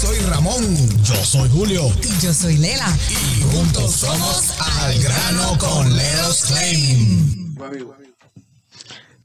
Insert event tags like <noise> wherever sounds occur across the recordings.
soy Ramón. Yo soy Julio. Y yo soy Lela. Y juntos somos Al Grano con Leros Claim.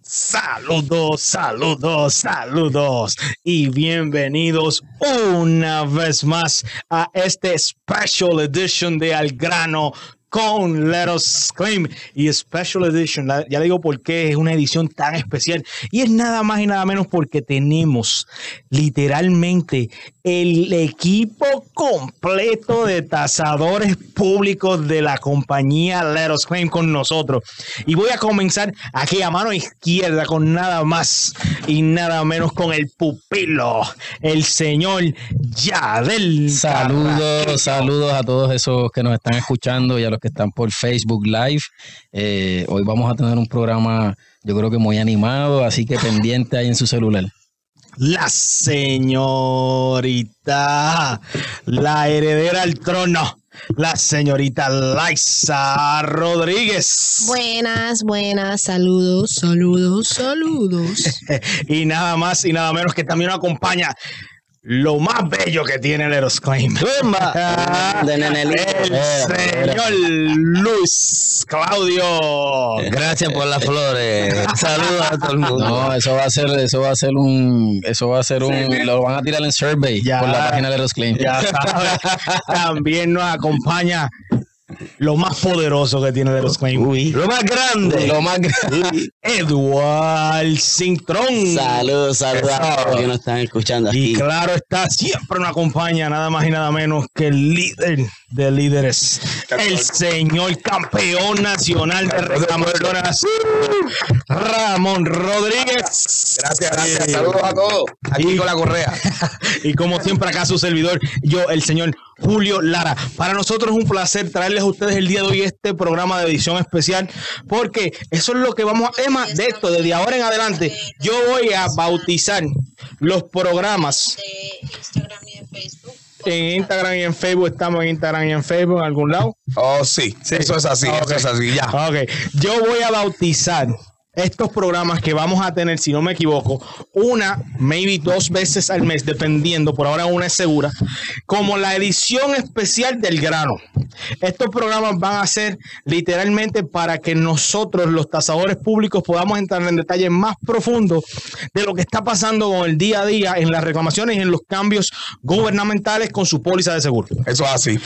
Saludos, saludos, saludos y bienvenidos una vez más a este special edition de Al Grano con Let Us Claim y Special Edition. La- ya le digo por qué es una edición tan especial y es nada más y nada menos porque tenemos literalmente el equipo completo de tasadores públicos de la compañía Let Us Claim con nosotros. Y voy a comenzar aquí a mano izquierda con nada más y nada menos con el pupilo, el señor Yadel. Saludos, saludos a todos esos que nos están escuchando y a los que están por Facebook Live. Eh, hoy vamos a tener un programa, yo creo que muy animado, así que pendiente ahí en su celular. La señorita, la heredera al trono, la señorita Laisa Rodríguez. Buenas, buenas, saludos, saludos, saludos. <laughs> y nada más y nada menos que también nos acompaña lo más bello que tiene el Eros Claim. <laughs> De Nenelito. El señor Luis Claudio. Gracias por las flores. Saludos a todo el mundo. No, eso va a ser, eso va a ser un, eso va a ser un, lo van a tirar en survey Ya. por la página de los Claim. Ya sabes, <laughs> también nos acompaña lo más poderoso que tiene el Eros Claim. Lo más grande. Lo más grande. <laughs> Edward Cintrón. Saludos, saludos a todos los que nos están escuchando Y claro está, siempre nos acompaña nada más y nada menos que el líder de líderes, el señor campeón nacional de reclamaciones, Ramón Rodríguez. Gracias, gracias. Saludos a todos. Aquí con la correa. <laughs> Y como siempre acá su servidor, yo, el señor Julio Lara. Para nosotros es un placer traerles a ustedes el día de hoy este programa de edición especial, porque eso es lo que vamos a... Emma, de esto, desde ahora en adelante, yo voy a bautizar los programas De Instagram y de Facebook. En Instagram y en Facebook. Estamos en Instagram y en Facebook en algún lado. Oh, sí. Eso es así. Eso es así. Ya. Ok, yo voy a bautizar estos programas que vamos a tener, si no me equivoco, una, maybe dos veces al mes, dependiendo, por ahora una es segura, como la edición especial del grano. Estos programas van a ser literalmente para que nosotros, los tasadores públicos, podamos entrar en detalles más profundos de lo que está pasando con el día a día en las reclamaciones y en los cambios gubernamentales con su póliza de seguro. Eso es así.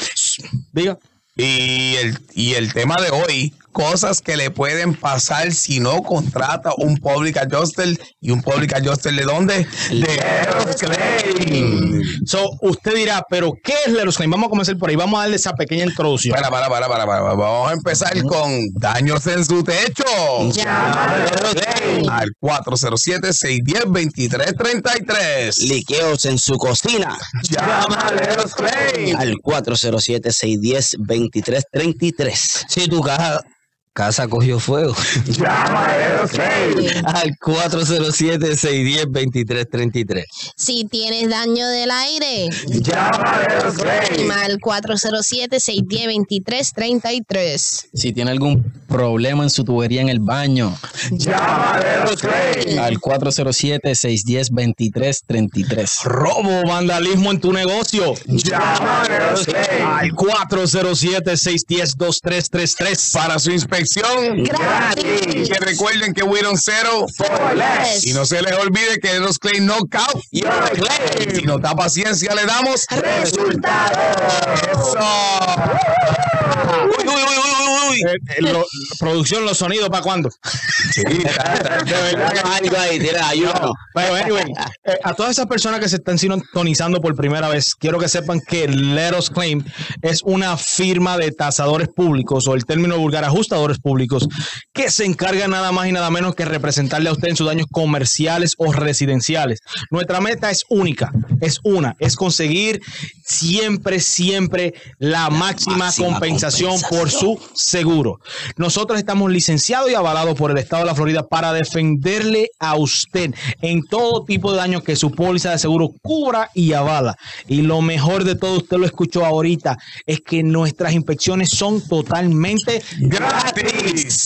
Diga. Y el, y el tema de hoy, cosas que le pueden pasar si no contrata un public adjuster. ¿Y un public adjuster de dónde? De Eros Claim. So, usted dirá, pero ¿qué es Leros Claim? Vamos a comenzar por ahí. Vamos a darle esa pequeña introducción. Para, para, para, para, para. Vamos a empezar con daños en su techo. Al 407-610-2333. Liqueos en su cocina. Llama a Eros Claim. Al 407-610-2333. Si tu casa, casa cogió fuego. <laughs> Llama. Al 407-610-2333. Si tienes daño del aire, Llama al 407-610-2333. Si tiene algún problema en su tubería en el baño, Llama al 407-610-2333. Robo, vandalismo en tu negocio. Llama. Al 407-610-2333. Para su inspección Gratis. Que recuerden que we don't settle for less. Y no se les olvide que Eros Claim knockout. Claim. Si nos da paciencia, le damos resultados. Eso. Uy, uy, uy, uy, uy. Eh, eh, lo- producción, los sonidos, ¿para cuándo? Sí, está- está- de verdad que- Algo ahí, tira, ayuno. Pero, anyway, eh, a todas esas personas que se están sintonizando por primera vez, quiero que sepan que Let Us Claim es una firma de tasadores públicos, o el término vulgar, ajustadores públicos, que se encarga nada más y nada menos que representarle a usted en sus daños comerciales o residenciales. Nuestra meta es única, es una, es conseguir siempre, siempre la máxima, máxima compensación, compensación. por su seguro. Nosotros estamos licenciados y avalados por el Estado de la Florida para defenderle a usted en todo tipo de daños que su póliza de seguro cubra y avala. Y lo mejor de todo, usted lo escuchó ahorita, es que nuestras inspecciones son totalmente Gratis.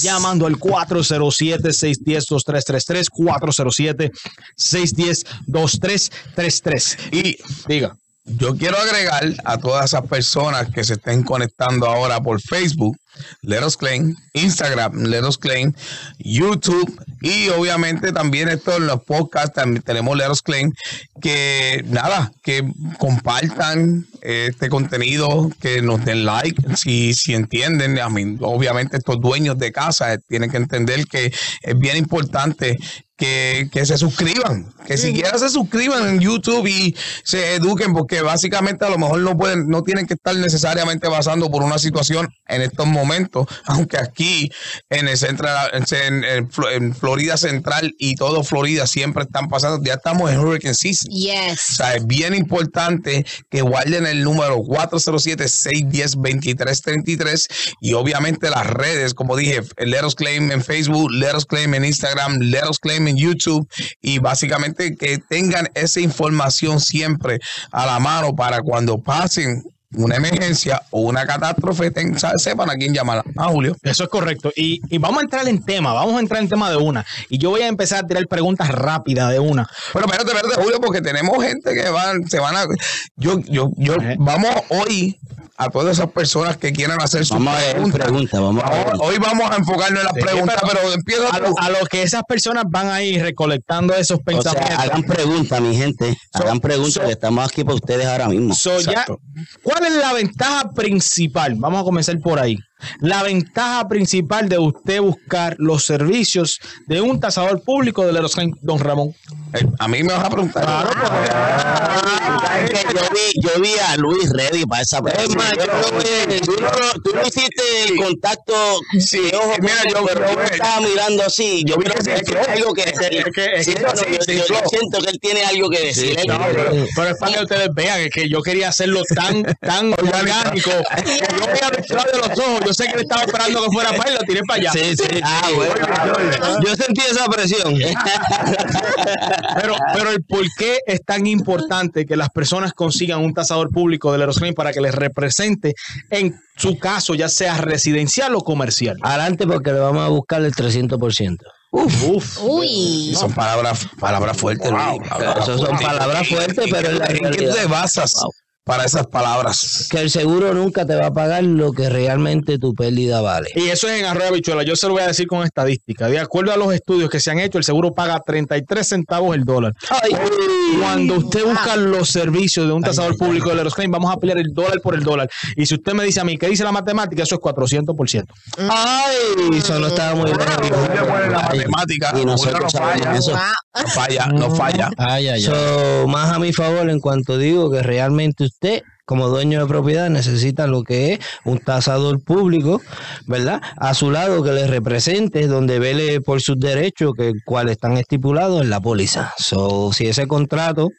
Llamando al 407-610-2333, 407-610-2333. Y Diga. yo quiero agregar a todas esas personas que se estén conectando ahora por Facebook, Let Us Claim, Instagram, Let Us Claim, YouTube y obviamente también esto en los podcasts también tenemos Let Us Claim que nada, que compartan este contenido, que nos den like, si, si entienden, I mean, obviamente estos dueños de casa tienen que entender que es bien importante que, que se suscriban, que siquiera se suscriban en YouTube y se eduquen, porque básicamente a lo mejor no pueden, no tienen que estar necesariamente pasando por una situación en estos momentos, <laughs> aunque aquí en el central, en, en Flo- en Florida Central y todo Florida siempre están pasando, ya estamos en Hurricane Season. O Yes. sea, es bien importante que guarden el número 407-610-2333 y obviamente las redes, como dije, Let Us Claim en Facebook, Let Us Claim en Instagram, Let Us Claim en YouTube y básicamente que tengan esa información siempre a la mano para cuando pasen una emergencia o una catástrofe, ten- sepan a quién llamar. Ah, Julio. Eso es correcto. Y, y vamos a entrar en tema, vamos a entrar en tema de una. Y yo voy a empezar a tirar preguntas rápidas de una. Bueno, espérate, espérate, Julio, porque tenemos gente que van, se van a. Yo, yo, yo, Ajá. vamos hoy a todas esas personas que quieran hacer sus Vamos a ver preguntas. preguntas, vamos a ver. Hoy vamos a enfocarnos en las Sí, preguntas, pero- pero, empieza A lo, a lo que esas personas van a ir recolectando esos O pensamientos. sea, hagan preguntas, mi gente. So- Hagan preguntas, so- que estamos aquí para ustedes ahora mismo. So, ya. ¿Cuál es la ventaja principal? Vamos a comenzar por ahí. La ventaja principal de usted buscar los servicios de un tasador público de Leros Don Ramón. Eh, a mí me vas a preguntar. ¿Sabes qué? Yo vi, yo vi a Luis ready para esa Es más, yo creo que tú no, tú no hiciste el contacto Sí, de ojo mira, yo- yo- me estaba mirando así. Yo vi creo que infló. algo que Es decir. es es Sí, sí, yo- siento que él tiene algo que decir. No, pero, pero es para que ustedes vean es que yo quería hacerlo tan, tan <laughs> orgánico. Yo veía detrás de los ojos. Yo sé que él estaba esperando que fuera para él, lo tiré para allá. Sí, sí. Ah, bueno. Yo sentí esa presión. <laughs> Pero, pero el por qué es tan importante que las personas consigan un tasador público de Leros para que les represente en su caso, ya sea residencial o comercial. Adelante porque le vamos a buscar el 300%. Uf. Uy. Son palabras, palabras fuertes. Luis, palabras Eso son fuertes. palabras ¿Y- fuertes, pero es la ¿En qué te basas Wow. Para esas palabras? Que el seguro nunca te va a pagar lo que realmente tu pérdida vale. Y eso es en Arroyo Bichuela. Yo se lo voy a decir con estadística. De acuerdo a los estudios que se han hecho, el seguro paga 33 centavos el dólar. Cuando usted busca los servicios de un tasador público de Leros vamos a pelear el dólar por el dólar. Y si usted me dice a mí, ¿qué dice la matemática? Eso es 400%. Ay, eso no estaba muy pone la bien. matemática. Y nosotros no falla. eso. No falla, no falla. Ay, ay, ay. So, más a mi favor en cuanto digo que realmente usted como dueño de propiedad necesita lo que es un tasador público, ¿verdad? A su lado que le represente, donde vele por sus derechos, que cuales están estipulados en la póliza. So, si ese contrato,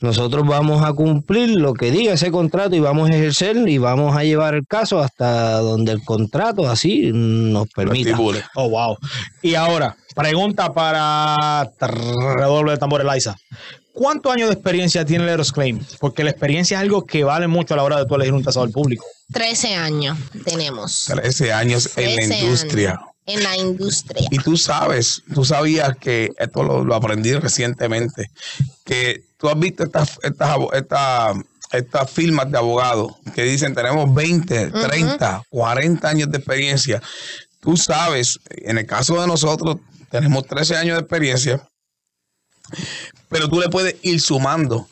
nosotros vamos a cumplir lo que diga ese contrato y vamos a ejercer y vamos a llevar el caso hasta donde el contrato así nos permita. Oh, wow. Y ahora, pregunta para redoble de tambor Eliza. ¿Cuántos años de experiencia tiene Leros Claim? Porque la experiencia es algo que vale mucho a la hora de tú elegir un tasador público. 13 años tenemos. 13 años en la 13 industria. años En la industria. Y tú sabes, tú sabías que esto lo, lo aprendí recientemente, que tú has visto estas, estas, esta- estas firmas de abogados que dicen tenemos 20, 30, 40 años de experiencia. Tú sabes, en el caso de nosotros, tenemos 13 años de experiencia, pero tú le puedes ir sumando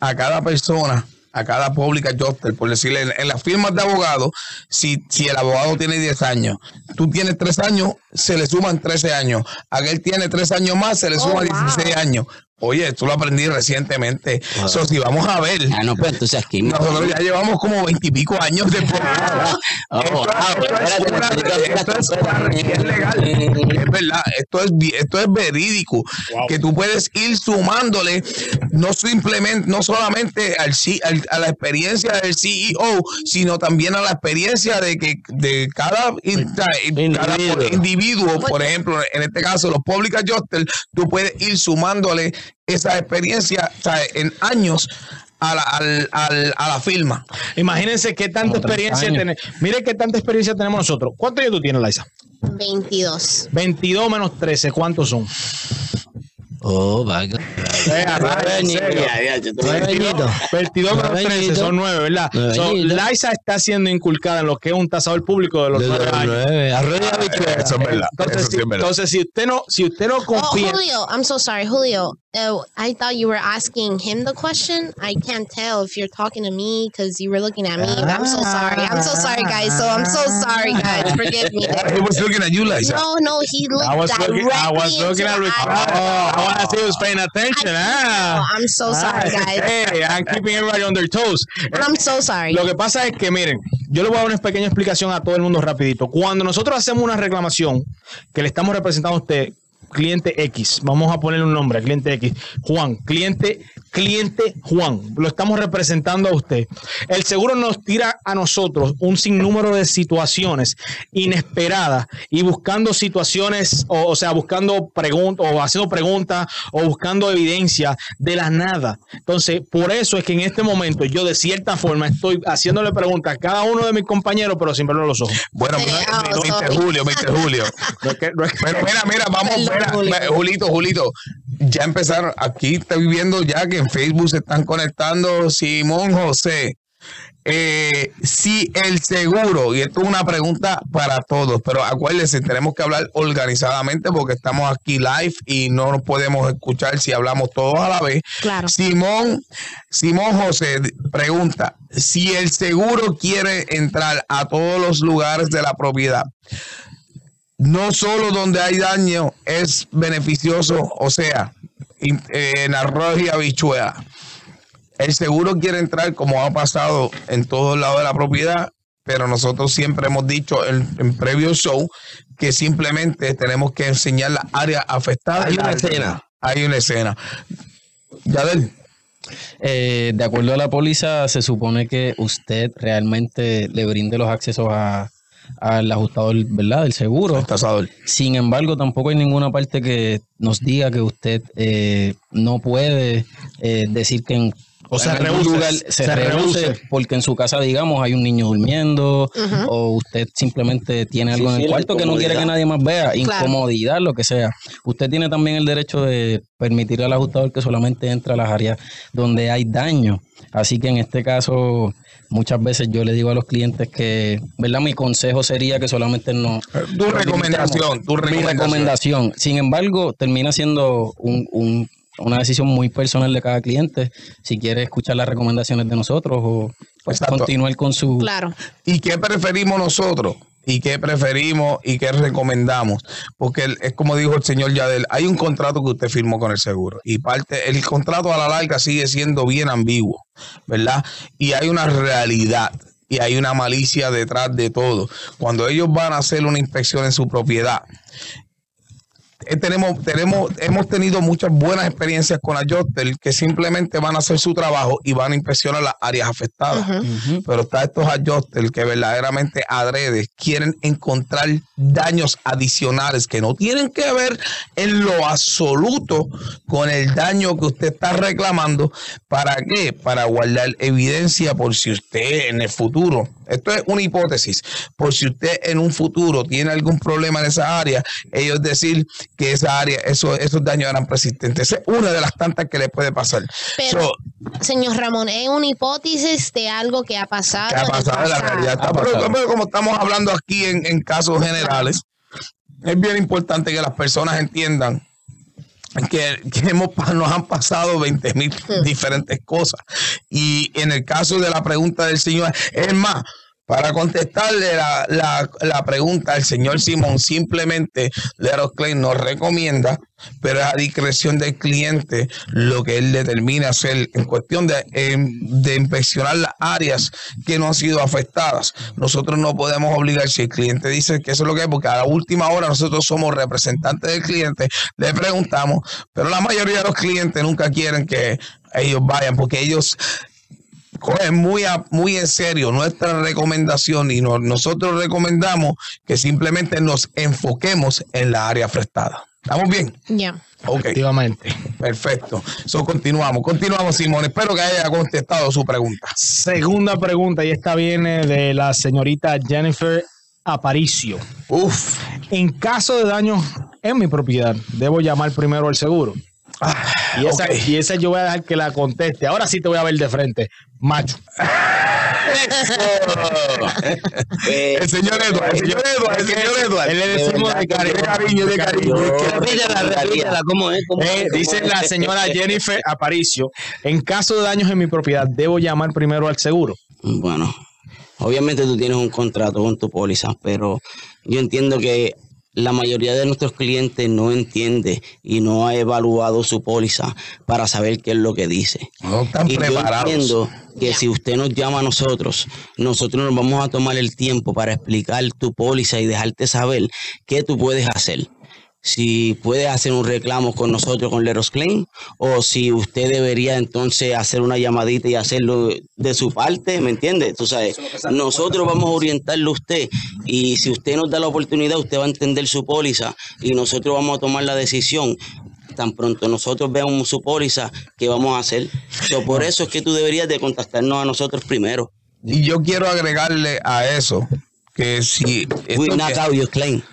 a cada persona, a cada pública adjuster, por decirle, en, en las firmas de abogados, si, si el abogado tiene 10 años, tú tienes 3 años, se le suman 13 años. Aquel tiene 3 años más, se le Oh, suman wow. 16 años. Oye, esto lo aprendí recientemente. So, si vamos a ver, Ah, no, pues entonces aquí. nosotros ya llevamos como veintipico años de Oh, Esto- wow, esto es legal. Verdad, esto es, esto es verídico. Que tú puedes ir sumándole, no simplemente, no solamente al, al- a la experiencia del CEO, sino también a la experiencia de que de cada, in- cada Individuo. individuo, por ejemplo, en este caso los public adjusters, tú puedes ir sumándole esa experiencia sea, en años a la, al- al- a la firma. Imagínense qué tanta Como 30 experiencia tenemos. Mire qué tanta experiencia tenemos nosotros. ¿Cuántos años tú tienes, Liza? 22. 22 menos 13, ¿cuántos son? Oh, vaga. Eh, a rayos, en añitos. serio. Ya, ya, yo te- Nueve 22, añitos. 22 menos Nueve 13 añitos. son 9, ¿verdad? So. Liza está siendo inculcada en lo que es un tasador público de los Desde 9 los años. habichuela. Eso es verdad. Entonces, Eso sí si, es verdad. entonces, si usted no, si usted no Oh, confía, Julio, I'm so sorry, Julio. Uh, I thought you were asking him the question. I can't tell if you're talking to me because you were looking at me. I'm so sorry. I'm so sorry, guys. So I'm so sorry, guys. Forgive me. <laughs> He was looking at you, Liza. No, no, he looked I was directly looking, I was looking at Ricardo. eye. I want to see who's paying attention. Ah. I'm so sorry, guys. Hey, I'm keeping everybody on their toes. I'm so sorry. Lo que pasa es que, miren, yo le voy a dar una pequeña explicación a todo el mundo rapidito. Cuando nosotros hacemos una reclamación que le estamos representando a usted, cliente X, vamos a ponerle un nombre, cliente X, Juan, cliente, cliente Juan, lo estamos representando a usted. El seguro nos tira a nosotros un sinnúmero de situaciones inesperadas y buscando situaciones, o, o sea, buscando preguntas, o haciendo preguntas, o buscando evidencia de la nada. Entonces, por eso es que en este momento yo de cierta forma estoy haciéndole preguntas a cada uno de mis compañeros, pero sin verlo a los ojos. Bueno, Sí. Julio, Mr. Julio. No es que- no es que- Pero mira, mira, vamos, Perdón, mira, Julio. Julito, Julito, ya empezaron, aquí estoy viendo ya que en Facebook se están conectando Simón José. Eh, si el seguro, y esto es una pregunta para todos, pero acuérdense, tenemos que hablar organizadamente porque estamos aquí live y no nos podemos escuchar si hablamos todos a la vez. Claro. Simón, Simón José pregunta, si el seguro quiere entrar a todos los lugares de la propiedad, no solo donde hay daño es beneficioso, o sea, eh, en arroz y habichuela. El seguro quiere entrar como ha pasado en todos lados de la propiedad, pero nosotros siempre hemos dicho en, en previo show que simplemente tenemos que enseñar las áreas afectadas. Hay una escena. Hay una escena. Yadel, Eh, de acuerdo a la póliza, se supone que usted realmente le brinde los accesos a, al ajustador, ¿verdad? Del seguro. el tasador. Sin embargo, tampoco hay ninguna parte que nos diga que usted eh, no puede eh, decir que en, O se rehúse, lugar se se, rehúse rehúse. porque en su casa, digamos, hay un niño durmiendo o usted simplemente tiene algo Sí, en el cuarto que no quiere que nadie más vea, Claro. incomodidad, lo que sea. Usted tiene también el derecho de permitir al ajustador que solamente entre a las áreas donde hay daño. Así que en este caso, muchas veces yo le digo a los clientes que, ¿verdad? Mi consejo sería que solamente no... Tu recomendación, tu Mi recomendación. recomendación. Sin embargo, termina siendo un- un- una decisión muy personal de cada cliente. Si quiere escuchar las recomendaciones de nosotros o pues, continuar con su... Claro. ¿Y qué preferimos nosotros? ¿Y qué preferimos y qué recomendamos? Porque es como dijo el señor Yadel, hay un contrato que usted firmó con el seguro y parte, el contrato a la larga sigue siendo bien ambiguo, ¿verdad? Y hay una realidad y hay una malicia detrás de todo. Cuando ellos van a hacer una inspección en su propiedad, tenemos, tenemos, hemos tenido muchas buenas experiencias con Adjuster que simplemente van a hacer su trabajo y van a inspeccionar las áreas afectadas. Pero está estos adjusters que verdaderamente adredes quieren encontrar daños adicionales que no tienen que ver en lo absoluto con el daño que usted está reclamando. ¿Para qué? Para guardar evidencia por si usted en el futuro, esto es una hipótesis, por si usted en un futuro tiene algún problema en esa área, ellos decir que esa área, eso, esos daños eran persistentes. Esa es una de las tantas que le puede pasar. Pero, So, señor Ramón, es una hipótesis de algo que ha pasado. que ha pasado en la pasado. realidad. Pero como estamos hablando aquí en, en casos generales, es bien importante que las personas entiendan que, que hemos, pa- nos han pasado 20 mil diferentes cosas. Y en el caso de la pregunta del señor, es más, para contestarle la, la- pregunta, el señor Simón simplemente, Leros Clay nos recomienda, pero a discreción del cliente lo que él determina hacer en cuestión de, em, de inspeccionar las áreas que no han sido afectadas. Nosotros no podemos obligar, si el cliente dice que eso es lo que es, porque a la última hora nosotros somos representantes del cliente, le preguntamos, pero la mayoría de los clientes nunca quieren que ellos vayan, porque ellos cogen muy, a- muy en serio nuestra recomendación y no- nosotros recomendamos que simplemente nos enfoquemos en la área afectada. ¿Estamos bien? Ya. Ok, Efectivamente. perfecto. So, continuamos, continuamos, Simón. Espero que haya contestado su pregunta. Segunda pregunta, y esta viene de la señorita Jennifer Aparicio. Uf, En caso de daño en mi propiedad, ¿debo llamar primero al seguro? Y, esa, y esa yo voy a dejar que la conteste. Ahora sí te voy a ver de frente. Macho. El señor Edward, el señor Edward, el señor Edward. Él le decimos de cariño. De cariño, de cariño. Repítela, repítela, ¿cómo es? ¿Cómo Eh, dice es? la señora Jennifer Aparicio, en caso de daños en mi propiedad, ¿debo llamar primero al seguro? Bueno, obviamente tú tienes un contrato con tu póliza, pero yo entiendo que la mayoría de nuestros clientes no entiende y no ha evaluado su póliza para saber qué es lo que dice. No están y yo entiendo que si usted nos llama a nosotros, nosotros nos vamos a tomar el tiempo para explicar tu póliza y dejarte saber qué tú puedes hacer. Si puedes hacer un reclamo con nosotros con Leros Claim o si usted debería entonces hacer una llamadita y hacerlo de su parte, ¿me entiende? Tú sabes, nosotros vamos a orientarlo a usted y si usted nos da la oportunidad, usted va a entender su póliza y nosotros vamos a tomar la decisión tan pronto nosotros veamos su póliza, ¿qué vamos a hacer? So, por eso es que tú deberías de contactarnos a nosotros primero. Y yo quiero agregarle a eso que si We esto knock que- out your claim. <laughs>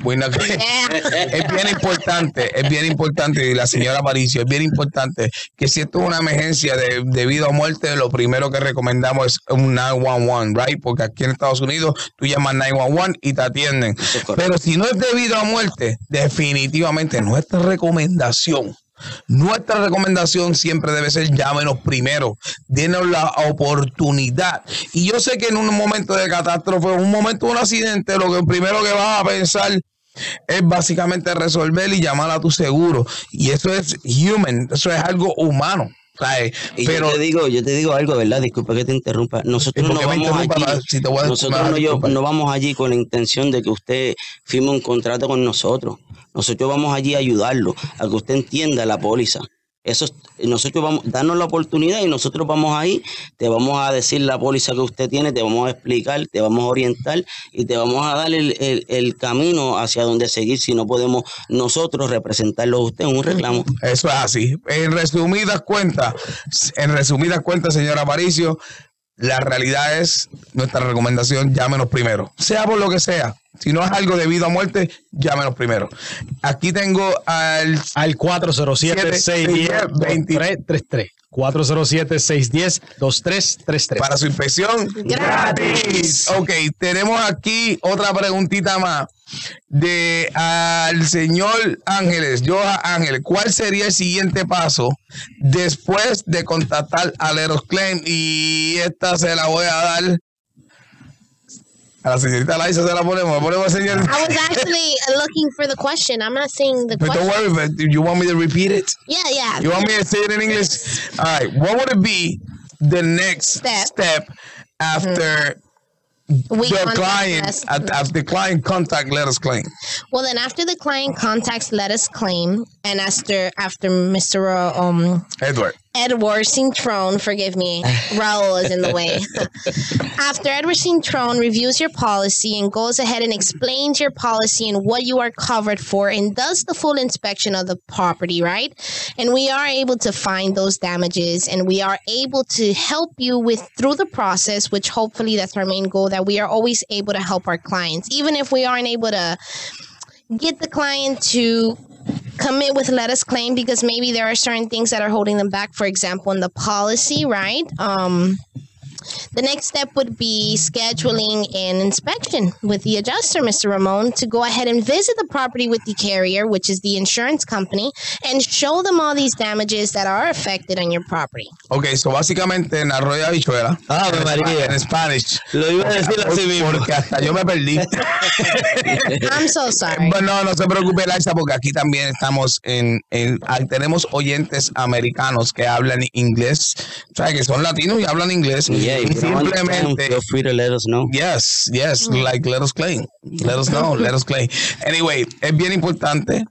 Es bien importante, es bien importante, y la señora Aparicio, es bien importante que si esto es una emergencia de, debido a muerte, lo primero que recomendamos es un 911, right? Porque aquí en Estados Unidos tú llamas 911 y te atienden. Pero si no es debido a muerte, definitivamente nuestra recomendación nuestra recomendación siempre debe ser llámenos primero, denos la oportunidad. Y yo sé que en un momento de catástrofe, un momento de un accidente, lo que primero que vas a pensar es básicamente resolver y llamar a tu seguro. Y eso es human, eso es algo humano. ¿Sabes? Y Pero yo te digo, yo te digo algo, ¿verdad? Disculpa que te interrumpa. Nosotros ¿Y por no vamos allí. Si nosotros no, yo- no vamos allí con la intención de que usted firme un contrato con nosotros. Nosotros vamos allí a ayudarlo, a que usted entienda la póliza. Eso es- nosotros vamos, darnos la oportunidad y nosotros vamos ahí, te vamos a decir la póliza que usted tiene, te vamos a explicar, te vamos a orientar y te vamos a dar el, el- el camino hacia donde seguir si no podemos nosotros representarlo a usted en un reclamo. Eso es así. En resumidas cuentas, en resumidas cuentas, señor Aparicio, la realidad es nuestra recomendación, llámenos primero. Sea por lo que sea. Si no es algo debido a muerte, llámenos primero. Aquí tengo al Al 407-610-2333. 407-610-2333. para su inspección gratis. Ok, tenemos aquí otra preguntita más de al señor Ángeles, Joa Ángeles. ¿Cuál sería el siguiente paso después de contactar a Leros Claim? Y esta se la voy a dar a la señorita Laisa, se la ponemos. Ponemos, señor. I was actually looking for the question. I'm not saying the question. But don't worry, but you want me to repeat it? Yeah, yeah. You want me to say it in English? All right. What would it be the next Step. step, after mm-hmm. we the client, at uh, uh, the client contact let us claim? Well, then after the client contacts let us claim, and after after Mr. Um, Edward. Edward Cintrone, forgive me, Raul is in the way. <laughs> After Edward Cintrone reviews your policy and goes ahead and explains your policy and what you are covered for and does the full inspection of the property, right? And we are able to find those damages and we are able to help you with through the process, which hopefully that's our main goal that we are always able to help our clients, even if we aren't able to get the client to commit with let us claim because maybe there are certain things that are holding them back. For example in the policy right? Um the next step would be scheduling an inspection with the adjuster, Mr. Ramon, to go ahead and visit the property with the carrier, which is the insurance company, and show them all these damages that are affected on your property. Ok, so básicamente en Arroyo Habichuela. Ave en María. En Spanish. Lo iba a decir así mismo. Porque hasta yo me perdí. <laughs> I'm so sorry. Bueno, no, no se preocupe, Laisa, porque aquí también estamos en, en ah, tenemos oyentes americanos que hablan inglés, o sea, que son latinos y hablan inglés. Yeah, simplemente feel free to let us know. Yes, yes, like let us claim. Let us know, <laughs> let us claim. Anyway, es bien importante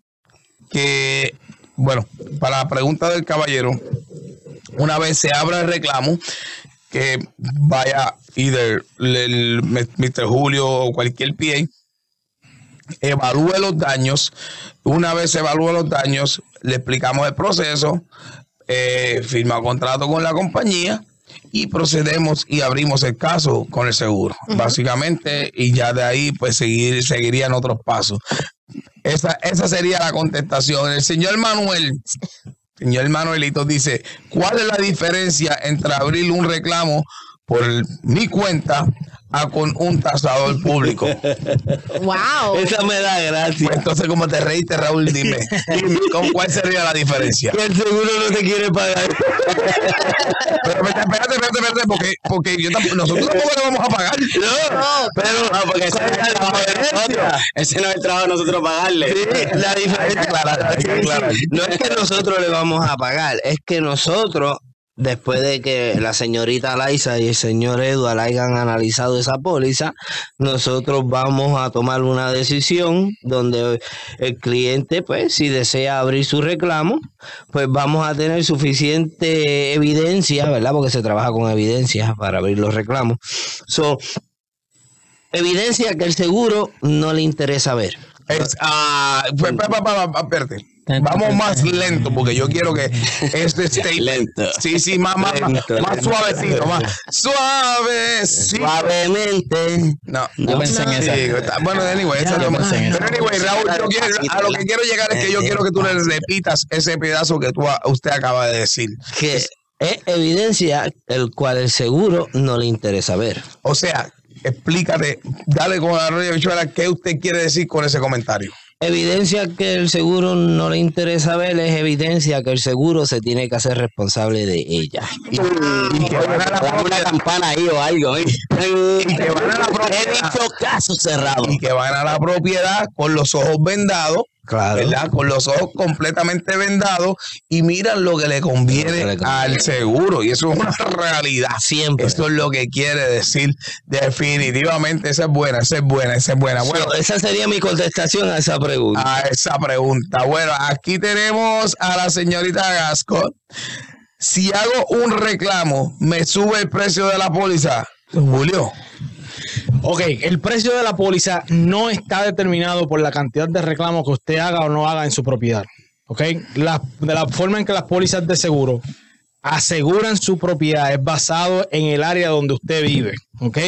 que, bueno, para la pregunta del caballero, una vez se abra el reclamo, que vaya either el Mr. Julio o cualquier PA, evalúe los daños. Una vez se evalúe los daños, le explicamos el proceso, eh, firma contrato con la compañía y procedemos y abrimos el caso con el seguro. Básicamente, y ya de ahí pues seguir, seguirían otros pasos. Esa, esa sería la contestación. El señor Manuel, señor Manuelito dice, ¿cuál es la diferencia entre abrir un reclamo por mi cuenta a con un tasador público? <laughs> Wow. Esa me da gracia. Pues entonces, como te reíste, Raúl, <laughs> dime, ¿con ¿cuál sería la diferencia? Que el seguro no te quiere pagar. <laughs> Pero espérate, espérate, espérate, porque, porque yo tampoco- nosotros tampoco le vamos a pagar. No, Pero no, porque ese no es el trabajo de nosotros. Ese no es el trabajo de nosotros pagarle. La diferencia aclarar, hay que Sí, sí. aclarar. no es que nosotros le vamos a pagar, es que nosotros, después de que la señorita Laisa y el señor Edward hayan analizado esa póliza, nosotros vamos a tomar una decisión donde el cliente, pues, si desea abrir su reclamo, pues vamos a tener suficiente evidencia, ¿verdad? Porque se trabaja con evidencia para abrir los reclamos. So, evidencia que el seguro no le interesa ver. Es, ah, espérate. Vamos más lento porque yo quiero que este <laughs> statement. Lento. Sí, sí, más, más, Lento, más lento. suavecito, más suavecito. Suavemente. No, Yo pensé en Sí, esa. está- bueno, anyway, yo no- pensé en. Pero anyway, Raúl, yo quiero- a lo que quiero llegar es que yo quiero que tú le repitas ese pedazo que tú, usted acaba de decir. que es evidencia el cual el seguro no le interesa ver. O sea, explícate, dale con la rodilla bichuela, ¿qué usted quiere decir con ese comentario? Evidencia que el seguro no le interesa ver es evidencia que el seguro se tiene que hacer responsable de ella. Y, y que van a la Dame una propiedad- campana ahí o algo. ¿eh? y que van a la He propiedad dicho caso cerrado. y que van a la propiedad con los ojos vendados, Claro. ¿verdad? Con los ojos completamente vendados y miran lo que le conviene Lo que le conviene. al seguro. Y eso es una realidad. Siempre. Esto es lo que quiere decir definitivamente. Esa es buena, esa es buena, esa es buena. Bueno, So, esa sería mi contestación a esa pregunta. a esa pregunta. Bueno, aquí tenemos a la señorita Gasco. Si hago un reclamo, ¿me sube el precio de la póliza? Julio. Ok, el precio de la póliza no está determinado por la cantidad de reclamos que usted haga o no haga en su propiedad. Ok, de la forma en que las pólizas de seguro aseguran su propiedad es basado en el área donde usted vive. Ok,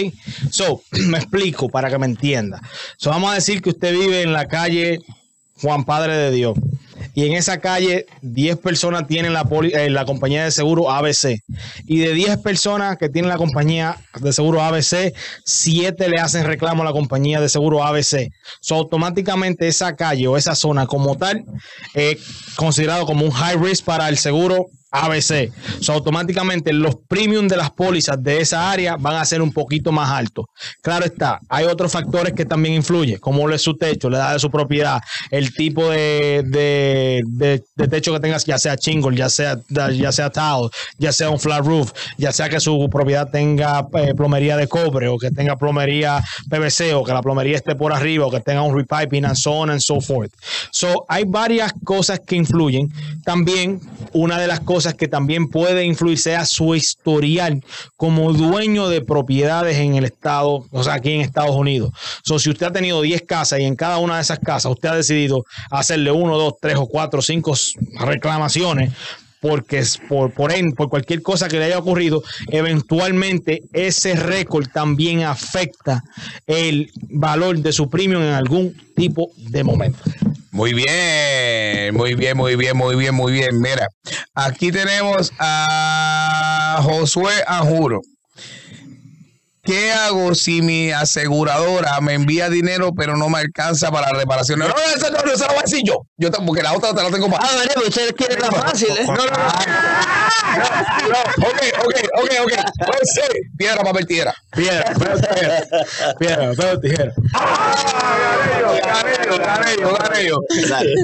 so <clears throat> me explico para que me entienda. So, vamos a decir que usted vive en la calle Juan Padre de Dios. Y en esa calle, 10 personas tienen eh, la compañía de seguro ABC. Y de 10 personas que tienen la compañía de seguro ABC, 7 le hacen reclamo a la compañía de seguro ABC. So, automáticamente esa calle o esa zona como tal es considerado como un high risk para el seguro ABC. So, automáticamente los premiums de las pólizas de esa área van a ser un poquito más altos. Claro está, hay otros factores que también influyen, como es su techo, la edad de su propiedad, el tipo de, de, techo que tengas, ya sea shingle, ya sea, ya sea tile, ya sea un flat roof, ya sea que su propiedad tenga eh, plomería de cobre o que tenga plomería PVC o que la plomería esté por arriba o que tenga un repiping and so on and so forth. So, hay varias cosas que influyen. También, una de las cosas que también puede influir sea su historial como dueño de propiedades en el estado, o sea, aquí en Estados Unidos. So, si usted ha tenido 10 casas y en cada una de esas casas usted ha decidido hacerle uno, dos, tres o cuatro, cinco reclamaciones, porque por, por, por cualquier cosa que le haya ocurrido, eventualmente ese récord también afecta el valor de su premium en algún tipo de momento. Muy bien, muy bien, muy bien, muy bien, muy bien. Mira, aquí tenemos a Josué Anjuro. ¿Qué hago si mi aseguradora me envía dinero pero no me alcanza para reparaciones? No, no, eso no, no, eso lo voy a decir yo. Yo porque la otra te la tengo para. Ah, veremos, ustedes quieren la fácil, ¿eh? No, no, no. No, no. Ok, ok, ok, ok. Pues sí. Piedra, papel, tijera. Piedra, papel, tijera. Piedra, papel, tijera.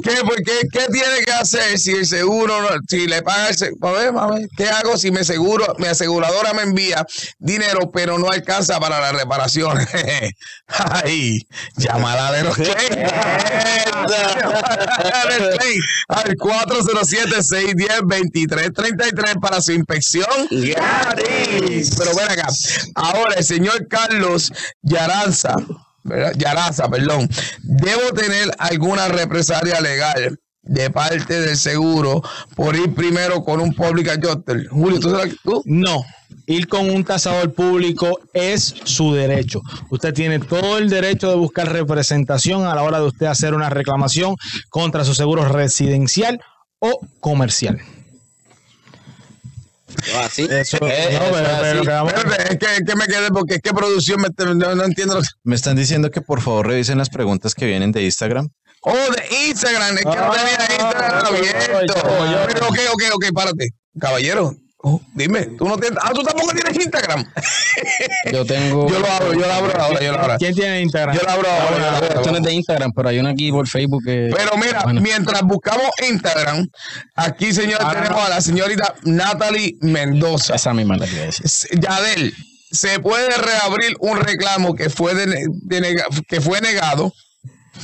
¿Qué, por qué, ¿Qué tiene que hacer si el seguro, no- si le paga el seguro? A ver, a ver, ¿qué hago si mi seguro, mi aseguradora me envía dinero, pero no alcanza para las reparaciones? <laughs> Ay, llámala de los al 407-610-2333 para su inspección gratis. Pero ven acá, ahora el señor Carlos Yaranza. Yaraza, perdón. Debo tener alguna represalia legal de parte del seguro por ir primero con un public adjuster. Julio, ¿tú sabes tú? No, ir con un tasador público es su derecho. Usted tiene todo el derecho de buscar representación a la hora de usted hacer una reclamación contra su seguro residencial o comercial. Así. Eso, Eh, no, eso pero- es pero así. que vamos- Espérate, es que, es que me quedé porque es que producción me, no, no entiendo. lo que- Me están diciendo que por favor revisen las preguntas que vienen de Instagram. Oh, de Instagram, es que no tenía Ah, Instagram abierto. ok, ok, ok, párate. Caballero, oh, dime, tú no tienes. Ah, tú tampoco tienes Instagram. <laughs> Yo tengo. Yo lo abro, yo lo abro ahora, yo lo abro. ¿Quién tiene Instagram? Yo lo abro ahora. yo lo abro Esto no ahora. es de Instagram, pero hay una aquí por Facebook que. Pero mira, Bueno. mientras buscamos Instagram, aquí, señor, Ah, tenemos no. a la señorita Natalie Mendoza. Esa misma la que decir. Yadel, ¿se puede reabrir un reclamo que fue, de- de nega- que fue negado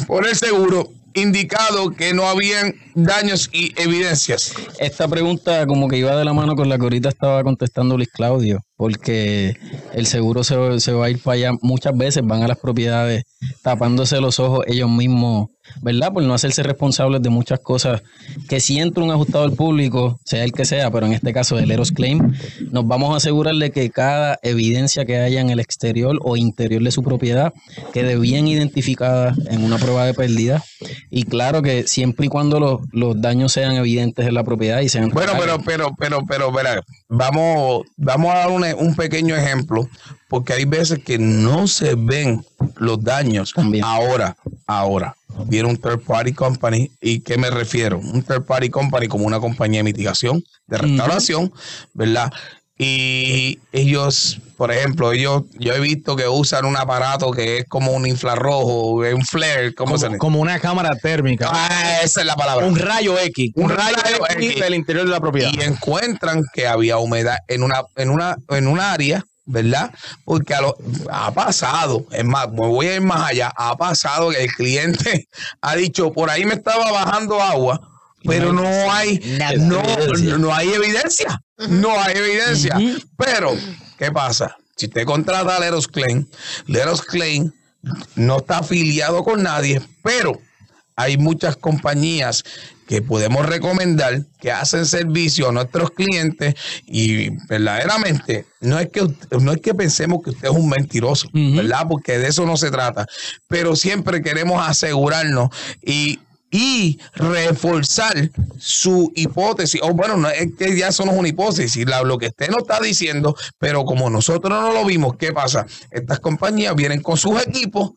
por el seguro, indicado que no habían daños y evidencias? Esta pregunta como que iba de la mano con la que ahorita estaba contestando Luis Claudio, porque el seguro se, se va a ir para allá. Muchas veces van a las propiedades tapándose los ojos ellos mismos, ¿verdad? Por no hacerse responsables de muchas cosas que si entra un ajustador público, sea el que sea, pero en este caso el Eros Claim, nos vamos a asegurar de que cada evidencia que haya en el exterior o interior de su propiedad quede bien identificada en una prueba de pérdida. Y claro que siempre y cuando los, los daños sean evidentes en la propiedad y sean Bueno, reales. pero, pero, pero, pero, verá, vamos, vamos a dar un, un pequeño ejemplo, porque hay veces que no se ven los daños. También. Ahora, ahora, viene un third party company, ¿y qué me refiero? Un third party company como una compañía de mitigación, de restauración, ¿verdad? Y ellos, por ejemplo, ellos, yo he visto que usan un aparato que es como un infrarrojo, un flare, ¿cómo se como, llama? como una cámara térmica. Ah, esa es la palabra. un rayo X. Un, Un rayo, rayo X, X. del interior de la propiedad. y encuentran que había humedad en una en una en un área ¿verdad? Porque a lo- ha pasado, es más, me voy a ir más allá, ha pasado que el cliente <laughs> ha dicho, por ahí me estaba bajando agua, pero no hay, no, no hay evidencia, no hay evidencia. Pero, ¿qué pasa? Si usted contrata a Leros Klein, Leros Klein no está afiliado con nadie, pero hay muchas compañías que podemos recomendar que hacen servicio a nuestros clientes y verdaderamente no es que no es que pensemos que usted es un mentiroso, ¿verdad? Porque de eso no se trata, pero siempre queremos asegurarnos y y reforzar su hipótesis. O bueno, no, es que ya eso no es una hipótesis, la- lo que usted nos está diciendo, pero como nosotros no lo vimos, ¿qué pasa? Estas compañías vienen con sus equipos,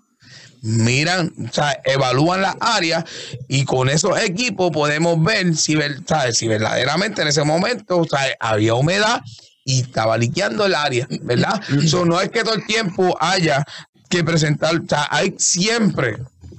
miran, o sea, evalúan las áreas y con esos equipos podemos ver si, ver- ¿sabes? si verdaderamente en ese momento sea, había humedad y estaba liqueando el área, ¿verdad? Eso no es que todo el tiempo haya que presentar, o sea, hay siempre,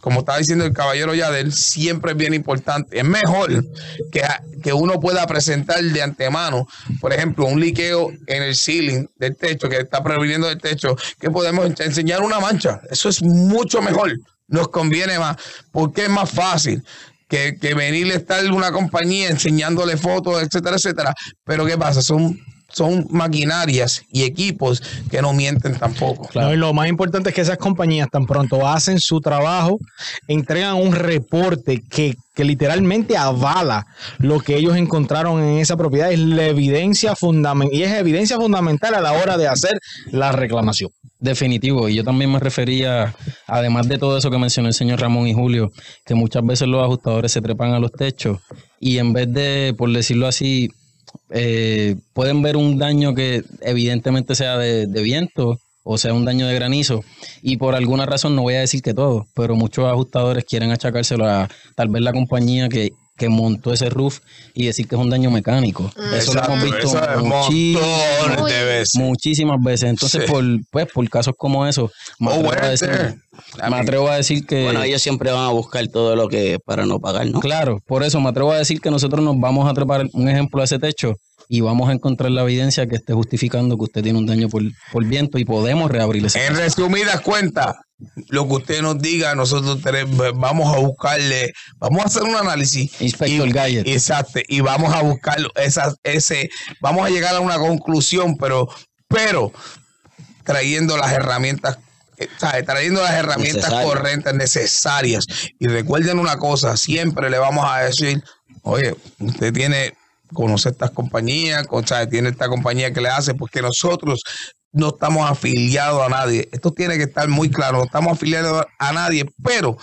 como estaba diciendo el caballero Yadel, siempre es bien importante, es mejor que, que uno pueda presentar de antemano, por ejemplo, un liqueo en el ceiling del techo, que está previniendo del techo, que podemos enseñar una mancha, eso es mucho mejor, nos conviene más, porque es más fácil. Que, que venir a estar una compañía enseñándole fotos, etcétera, etcétera. Pero ¿qué pasa? Son, son maquinarias y equipos que no mienten tampoco. No, y lo más importante es que esas compañías tan pronto hacen su trabajo, entregan un reporte que, que literalmente avala lo que ellos encontraron en esa propiedad. Es la evidencia fundamental y es evidencia fundamental a la hora de hacer la reclamación. Definitivo, y yo también me refería, además de todo eso que mencionó el señor Ramón y Julio, que muchas veces los ajustadores se trepan a los techos y en vez de, por decirlo así, eh, pueden ver un daño que evidentemente sea de, de viento o sea un daño de granizo. Y por alguna razón no voy a decir que todo, pero muchos ajustadores quieren achacárselo a tal vez la compañía que, que montó ese roof y decir que es un daño mecánico. Eso lo hemos visto es muchísimas de veces. muchísimas veces. Entonces, Sí. por, pues, por casos como eso, me Oh, atrevo, a bueno, decir, sí. me atrevo a decir que, Bueno, ellos siempre van a buscar todo lo que para no pagar, ¿no? claro, por eso me atrevo a decir que nosotros nos vamos a trepar un ejemplo a ese techo y vamos a encontrar la evidencia que esté justificando que usted tiene un daño por, por viento y podemos reabrir ese En caso. resumidas cuentas, lo que usted nos diga, nosotros tenemos- vamos a buscarle, vamos a hacer un análisis. Inspector y. Exacto, y vamos a buscar esas, ese, vamos a llegar a una conclusión, pero, pero trayendo las herramientas. eh, ¿sabe? Trayendo las herramientas Necesarias. correctas, necesarias. Y recuerden una cosa, siempre le vamos a decir, oye, usted tiene, conoce estas compañías, o sea, tiene esta compañía que le hace, porque nosotros no estamos afiliados a nadie. Esto tiene que estar muy claro. No estamos afiliados a nadie, pero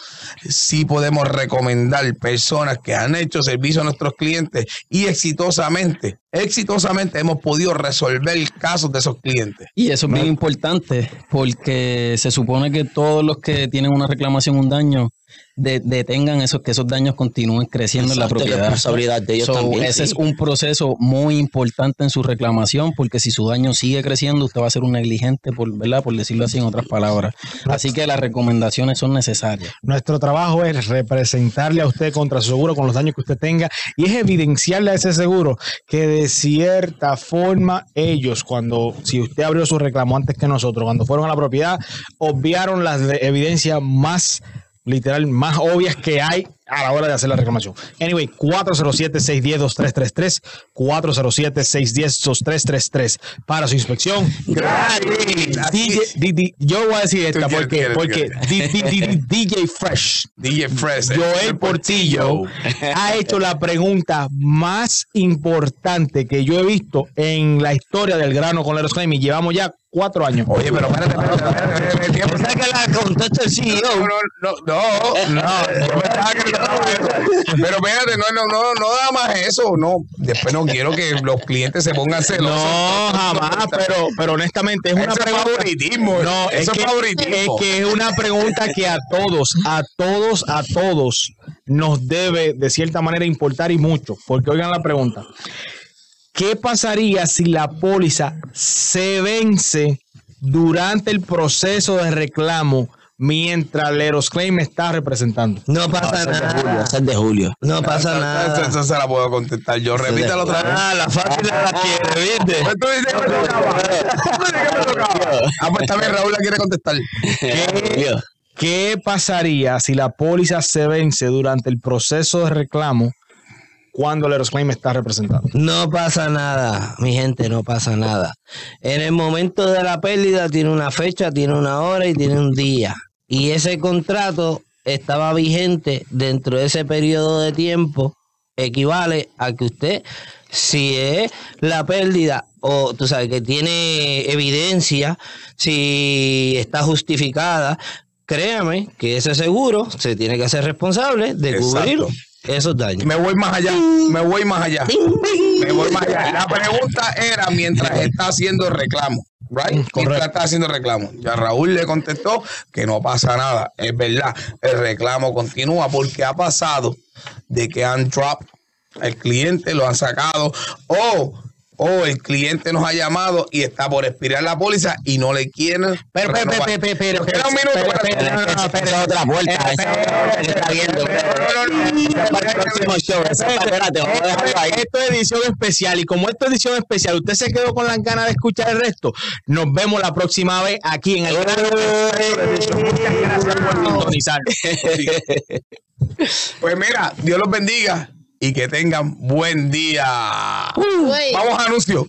sí podemos recomendar personas que han hecho servicio a nuestros clientes y exitosamente, exitosamente hemos podido resolver casos de esos clientes. Y eso es bien importante porque se supone que todos los que tienen una reclamación, un daño, de- detengan esos, que esos daños continúen creciendo en la propiedad. responsabilidad de ellos So, también, Ese sí. es un proceso muy importante en su reclamación porque si su daño sigue creciendo, usted va a ser un negligente, por, ¿verdad? por decirlo así en otras palabras. Así que las recomendaciones son necesarias. Nuestro trabajo es representarle a usted contra su seguro con los daños que usted tenga y es evidenciarle a ese seguro que de cierta forma ellos, cuando, si usted abrió su reclamo antes que nosotros, cuando fueron a la propiedad, obviaron las de- evidencias más literal, más obvias que hay a la hora de hacer la reclamación. Anyway, 407-610-2333, 407-610-2333 para su inspección. DJ, yo voy a decir esta porque, porque DJ Fresh, DJ Fresh. Joel Portillo, ha hecho la pregunta más importante que yo he visto en la historia del grano con Leros Claim y llevamos ya cuatro años. Oye, pero espérate, espérate, <laughs> espérate. Esa que la contesta el CEO. No, no, no, yo estaba. Pero espérate, no, no, no, no da más eso, no. Después no quiero que los clientes se pongan celosos. No, jamás, pero, pero honestamente es una Eso es pregunta. favoritismo. No, es eso es que, favoritismo. es que es una pregunta que a todos, a todos, a todos nos debe de cierta manera importar y mucho. Porque oigan la pregunta. ¿Qué pasaría si la póliza se vence durante el proceso de reclamo mientras Leros Claim está representando? No pasa Esa es de Julio, nada. es de Julio. No pasa nada. Esa, se la puedo contestar yo. Repítalo otra vez. Ah, la fácil la quiere, ¿viste? Pues tú dices que me tocaba. Tú dices que me tocaba. Ah, pues también Raúl la quiere contestar. ¿Qué pasaría si la póliza se vence durante el proceso de reclamo cuando Leros Claim está representando? No pasa nada, mi gente, no pasa nada. En el momento de la pérdida tiene una fecha, tiene una hora y tiene un día. Y ese contrato estaba vigente dentro de ese periodo de tiempo, equivale a que usted, si es la pérdida o tú sabes que tiene evidencia, si está justificada, créame que ese seguro se tiene que hacer responsable de Exacto. Cubrir esos daños. Me voy más allá. Me voy más allá. Me voy más allá. La pregunta era mientras está haciendo el reclamo. Right? Mientras está haciendo el reclamo. Ya Raúl le contestó que no pasa nada. Es verdad. El reclamo continúa porque ha pasado de que han drop el cliente, lo han sacado. O, o el cliente nos ha llamado y está por expirar la póliza y no le quieren. Pero, pero, renovar. pero, pero, pero, Espera un minuto. pero, espérate. pero, no, no, no, Esa es otra vuelta. Esa es otra vuelta que está viendo. No, no, no, no. Esa es para el próximo show. Esa es- Espérate, vamos a dejarlo ahí. Esto es edición especial y como esto es edición especial, usted se quedó con las ganas de escuchar el resto. Nos vemos la próxima vez aquí en el Grano. Muchas gracias por sintonizar. Pues mira, Dios los bendiga y que tengan buen día. Vamos a anuncio.